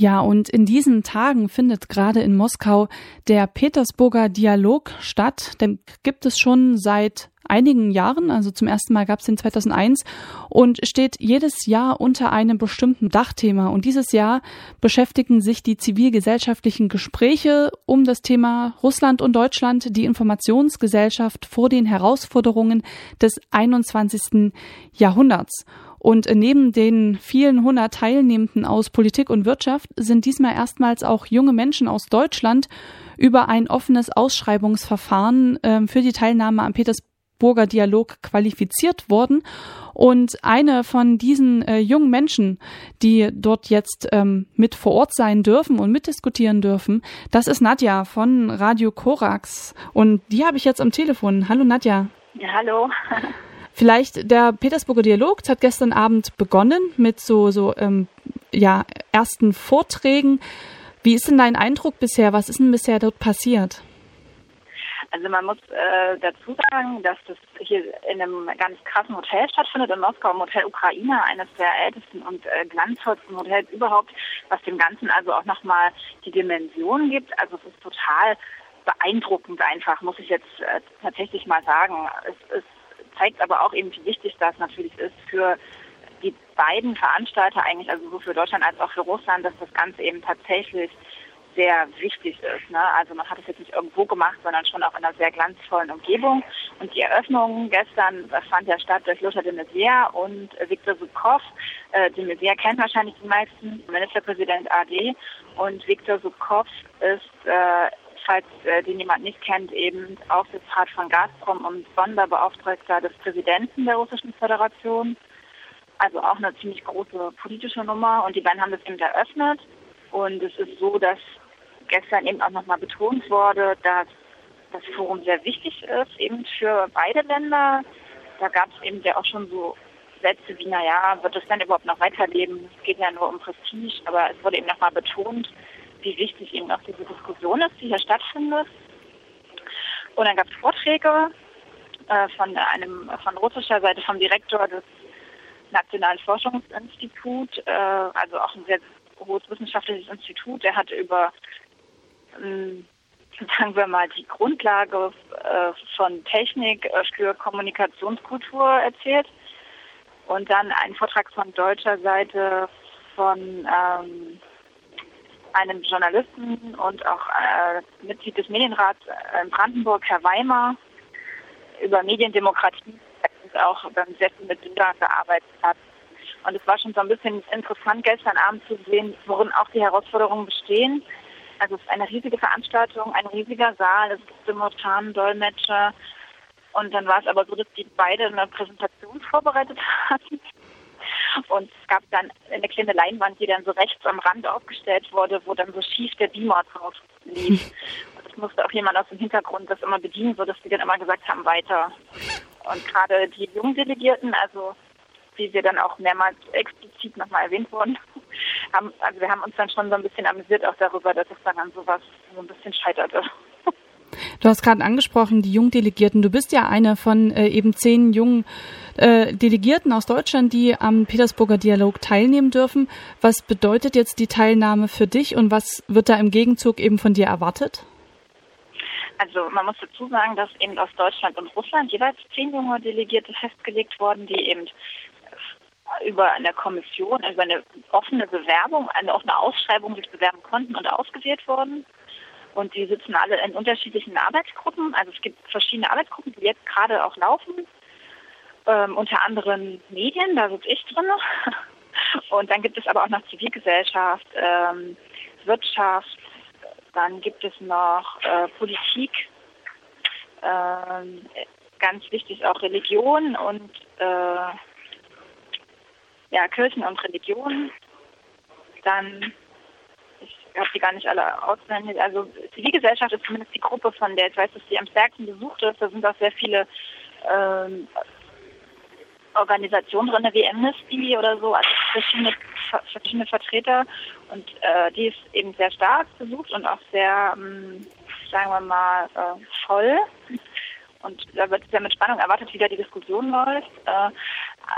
Ja, und in diesen Tagen findet gerade in Moskau der Petersburger Dialog statt. Den gibt es schon seit einigen Jahren, also zum ersten Mal gab es den 2001 und steht jedes Jahr unter einem bestimmten Dachthema. Und dieses Jahr beschäftigen sich die zivilgesellschaftlichen Gespräche um das Thema Russland und Deutschland, die Informationsgesellschaft vor den Herausforderungen des 21. Jahrhunderts. Und neben den vielen hundert Teilnehmenden aus Politik und Wirtschaft sind diesmal erstmals auch junge Menschen aus Deutschland über ein offenes Ausschreibungsverfahren äh, für die Teilnahme am Petersburger Dialog qualifiziert worden. Und eine von diesen äh, jungen Menschen, die dort jetzt ähm, mit vor Ort sein dürfen und mitdiskutieren dürfen, das ist Nadja von Radio Korax. Und die habe ich jetzt am Telefon. Hallo Nadja. Ja, hallo. Vielleicht der Petersburger Dialog hat gestern Abend begonnen mit so, so ähm, ja, ersten Vorträgen. Wie ist denn dein Eindruck bisher? Was ist denn bisher dort passiert? Also man muss äh, dazu sagen, dass das hier in einem ganz krassen Hotel stattfindet, in Moskau, im Hotel Ukraine, eines der ältesten und äh, glanzvollsten Hotels überhaupt, was dem Ganzen also auch nochmal die Dimension gibt. Also es ist total beeindruckend einfach, muss ich jetzt äh, tatsächlich mal sagen. Es ist zeigt aber auch eben, wie wichtig das natürlich ist für die beiden Veranstalter eigentlich, also sowohl für Deutschland als auch für Russland, dass das Ganze eben tatsächlich sehr wichtig ist. Ne? Also man hat es jetzt nicht irgendwo gemacht, sondern schon auch in einer sehr glanzvollen Umgebung. Und die Eröffnung gestern fand ja statt durch Lothar de Maizière und Viktor Sukhov. Äh, de Maizière kennen wahrscheinlich die meisten, Ministerpräsident AD. Und Viktor Sukhov ist äh, falls äh, den jemand nicht kennt, eben Aufsichtsrat von Gazprom und Sonderbeauftragter des Präsidenten der Russischen Föderation. Also auch eine ziemlich große politische Nummer. Und die beiden haben das eben eröffnet. Und es ist so, dass gestern eben auch nochmal betont wurde, dass das Forum sehr wichtig ist, eben für beide Länder. Da gab es eben ja auch schon so Sätze wie, naja, wird es dann überhaupt noch weiterleben? Es geht ja nur um Prestige, aber es wurde eben nochmal betont, wie wichtig eben auch diese Diskussion ist, die hier stattfindet. Und dann gab es Vorträge äh, von einem von russischer Seite vom Direktor des Nationalen Forschungsinstituts, äh, also auch ein sehr hohes wissenschaftliches Institut, der hat über ähm, sagen wir mal, die Grundlage äh, von Technik äh, für Kommunikationskultur erzählt. Und dann ein Vortrag von deutscher Seite von ähm, einem Journalisten und auch äh, Mitglied des Medienrats in Brandenburg, Herr Weimar, über Mediendemokratie und auch sehr viel mit Bildern gearbeitet hat. Und es war schon so ein bisschen interessant, gestern Abend zu sehen, worin auch die Herausforderungen bestehen. Also es ist eine riesige Veranstaltung, ein riesiger Saal, es gibt simultanen Dolmetscher. Und dann war es aber so, dass die beide eine Präsentation vorbereitet hatten und es gab dann eine kleine Leinwand, die dann so rechts am Rand aufgestellt wurde, wo dann so schief der Beamer drauf lief. Und es musste auch jemand aus dem Hintergrund das immer bedienen, sodass die dann immer gesagt haben, weiter. Und gerade die Jungdelegierten, also wie wir dann auch mehrmals explizit nochmal erwähnt wurden, haben, also wir haben uns dann schon so ein bisschen amüsiert auch darüber, dass es dann an sowas so ein bisschen scheiterte. Du hast gerade angesprochen, die Jungdelegierten. Du bist ja eine von äh, eben zehn jungen äh, Delegierten aus Deutschland, die am Petersburger Dialog teilnehmen dürfen. Was bedeutet jetzt die Teilnahme für dich und was wird da im Gegenzug eben von dir erwartet? Also man muss dazu sagen, dass eben aus Deutschland und Russland jeweils zehn junge Delegierte festgelegt wurden, die eben über eine Kommission, über eine offene Bewerbung, eine offene Ausschreibung sich bewerben konnten und ausgewählt wurden. Und die sitzen alle in unterschiedlichen Arbeitsgruppen. Also es gibt verschiedene Arbeitsgruppen, die jetzt gerade auch laufen. Ähm, unter anderem Medien, da sitze ich drin. Und dann gibt es aber auch noch Zivilgesellschaft, ähm, Wirtschaft, dann gibt es noch äh, Politik, ähm, ganz wichtig auch Religion und äh, ja, Kirchen und Religion. Dann habe die gar nicht alle auswendig. Also Zivilgesellschaft ist zumindest die Gruppe, von der ich weiß, dass sie am stärksten besucht ist. Da sind auch sehr viele ähm, Organisationen drin, wie Amnesty oder so, also verschiedene, verschiedene Vertreter. Und äh, die ist eben sehr stark besucht und auch sehr, ähm, sagen wir mal, äh, voll. Und da wird sehr mit Spannung erwartet, wie da die Diskussion läuft. Äh,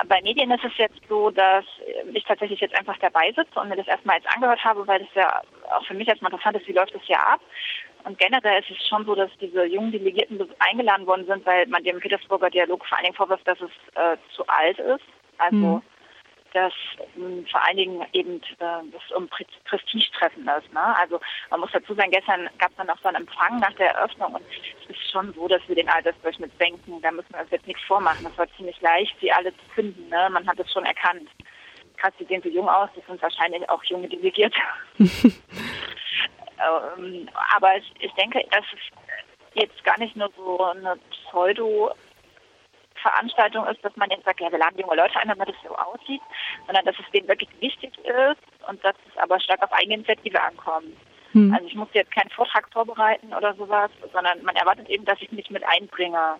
bei Medien ist es jetzt so, dass ich tatsächlich jetzt einfach dabei sitze und mir das erstmal jetzt angehört habe, weil das ja auch für mich erstmal interessant ist, wie läuft das ja ab. Und generell ist es schon so, dass diese jungen Delegierten eingeladen worden sind, weil man dem Petersburger Dialog vor allen Dingen vorwirft, dass es äh, zu alt ist. Also mhm dass ähm, vor allen Dingen eben äh, das um Prestigetreffen ist. Ne? Also man muss dazu sagen, gestern gab es dann auch so einen Empfang nach der Eröffnung und schon so, dass wir den Altersdurchschnitt senken. Da müssen wir uns jetzt nichts vormachen. Das war ziemlich leicht, sie alle zu finden. Ne? Man hat es schon erkannt. Krass, die sehen so jung aus, das sind wahrscheinlich auch junge Delegierte. ähm, aber ich, ich denke, das ist jetzt gar nicht nur so eine Pseudo- Veranstaltung ist, dass man jetzt sagt, ja, wir laden junge Leute ein, damit es so aussieht, sondern dass es denen wirklich wichtig ist und dass es aber stark auf Eigeninitiative ankommt. Hm. Also ich muss jetzt keinen Vortrag vorbereiten oder sowas, sondern man erwartet eben, dass ich mich mit einbringe,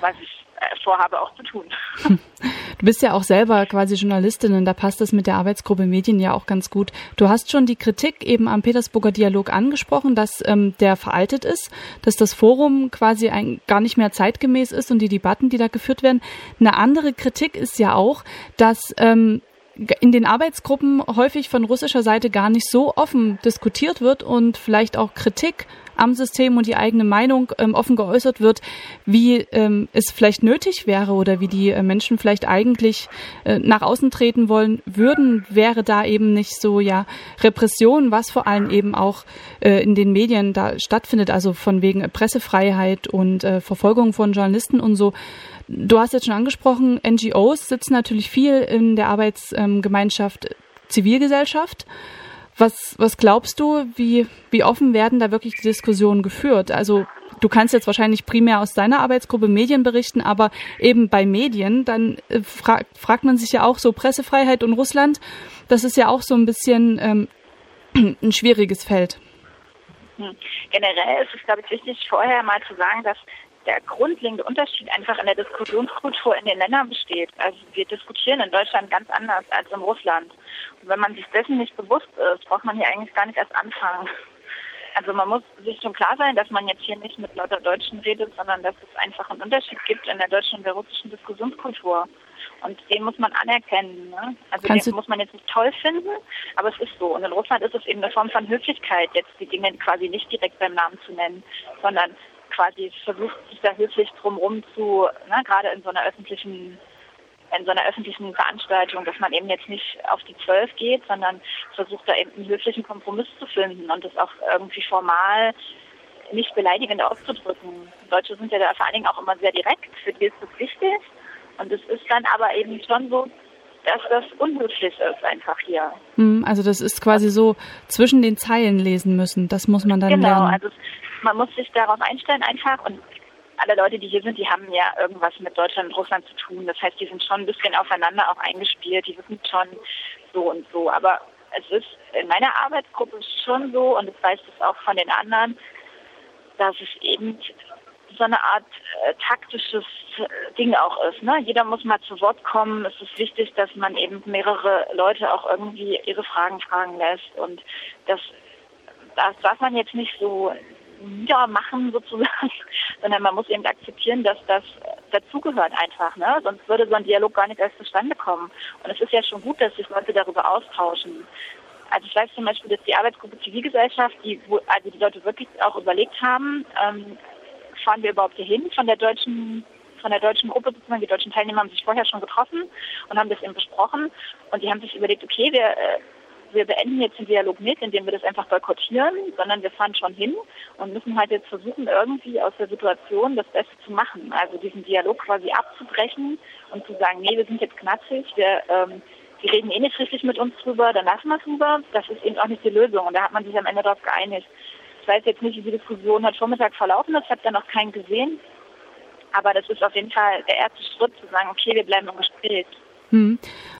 was ich äh, vorhabe auch zu tun. Du bist ja auch selber quasi Journalistin und da passt es mit der Arbeitsgruppe Medien ja auch ganz gut. Du hast schon die Kritik eben am Petersburger Dialog angesprochen, dass ähm, der veraltet ist, dass das Forum quasi ein, gar nicht mehr zeitgemäß ist und die Debatten, die da geführt werden. Eine andere Kritik ist ja auch, dass ähm, in den Arbeitsgruppen häufig von russischer Seite gar nicht so offen diskutiert wird und vielleicht auch Kritik am System und die eigene Meinung ähm, offen geäußert wird, wie ähm, es vielleicht nötig wäre oder wie die äh, Menschen vielleicht eigentlich äh, nach außen treten wollen würden, wäre da eben nicht so ja Repression, was vor allem eben auch äh, in den Medien da stattfindet, also von wegen Pressefreiheit und äh, Verfolgung von Journalisten und so. Du hast jetzt schon angesprochen, NGOs sitzen natürlich viel in der Arbeitsgemeinschaft Zivilgesellschaft. Was, was glaubst du, wie, wie offen werden da wirklich die Diskussionen geführt? Also du kannst jetzt wahrscheinlich primär aus deiner Arbeitsgruppe Medien berichten, aber eben bei Medien, dann äh, fragt, fragt man sich ja auch so Pressefreiheit und Russland, das ist ja auch so ein bisschen ähm, ein schwieriges Feld. Hm. Generell ist es, glaube ich, wichtig, vorher mal zu sagen, dass der grundlegende Unterschied einfach in der Diskussionskultur in den Ländern besteht. Also wir diskutieren in Deutschland ganz anders als in Russland. Und wenn man sich dessen nicht bewusst ist, braucht man hier eigentlich gar nicht erst anfangen. Also man muss sich schon klar sein, dass man jetzt hier nicht mit lauter Deutschen redet, sondern dass es einfach einen Unterschied gibt in der deutschen und der russischen Diskussionskultur. Und den muss man anerkennen. Ne? Also Kannst den muss man jetzt nicht toll finden, aber es ist so. Und in Russland ist es eben eine Form von Höflichkeit, jetzt die Dinge quasi nicht direkt beim Namen zu nennen, sondern quasi versucht, sich da höflich drumherum zu, ne, gerade in so einer öffentlichen in so einer öffentlichen Veranstaltung, dass man eben jetzt nicht auf die Zwölf geht, sondern versucht da eben einen höflichen Kompromiss zu finden und das auch irgendwie formal nicht beleidigend auszudrücken. Deutsche sind ja da vor allen Dingen auch immer sehr direkt, für die ist das wichtig. Und es ist dann aber eben schon so, dass das unhöflich ist einfach hier. Hm, also das ist quasi so zwischen den Zeilen lesen müssen. Das muss man dann genau, lernen. Genau, also man muss sich darauf einstellen einfach und alle Leute, die hier sind, die haben ja irgendwas mit Deutschland und Russland zu tun. Das heißt, die sind schon ein bisschen aufeinander auch eingespielt, die wissen schon so und so. Aber es ist in meiner Arbeitsgruppe schon so, und ich weiß das auch von den anderen, dass es eben so eine Art äh, taktisches äh, Ding auch ist. Ne? Jeder muss mal zu Wort kommen. Es ist wichtig, dass man eben mehrere Leute auch irgendwie ihre Fragen fragen lässt. Und das, das darf man jetzt nicht so niedermachen sozusagen, sondern man muss eben akzeptieren, dass das dazugehört einfach, ne? Sonst würde so ein Dialog gar nicht erst zustande kommen. Und es ist ja schon gut, dass sich Leute darüber austauschen. Also ich weiß zum Beispiel, dass die Arbeitsgruppe Zivilgesellschaft, die, wo, also die Leute wirklich auch überlegt haben, ähm, fahren wir überhaupt hier hin von der deutschen von der deutschen Gruppe sozusagen, die deutschen Teilnehmer haben sich vorher schon getroffen und haben das eben besprochen und die haben sich überlegt, okay, wir äh, wir beenden jetzt den Dialog nicht, indem wir das einfach boykottieren, sondern wir fahren schon hin und müssen halt jetzt versuchen, irgendwie aus der Situation das Beste zu machen. Also diesen Dialog quasi abzubrechen und zu sagen, nee, wir sind jetzt knatzig, wir, ähm, wir reden eh nicht richtig mit uns drüber, dann lassen wir es drüber. Das ist eben auch nicht die Lösung und da hat man sich am Ende darauf geeinigt. Ich weiß jetzt nicht, wie die Diskussion heute Vormittag verlaufen ist, ich habe da noch keinen gesehen. Aber das ist auf jeden Fall der erste Schritt, zu sagen, okay, wir bleiben im Gespräch. Hm.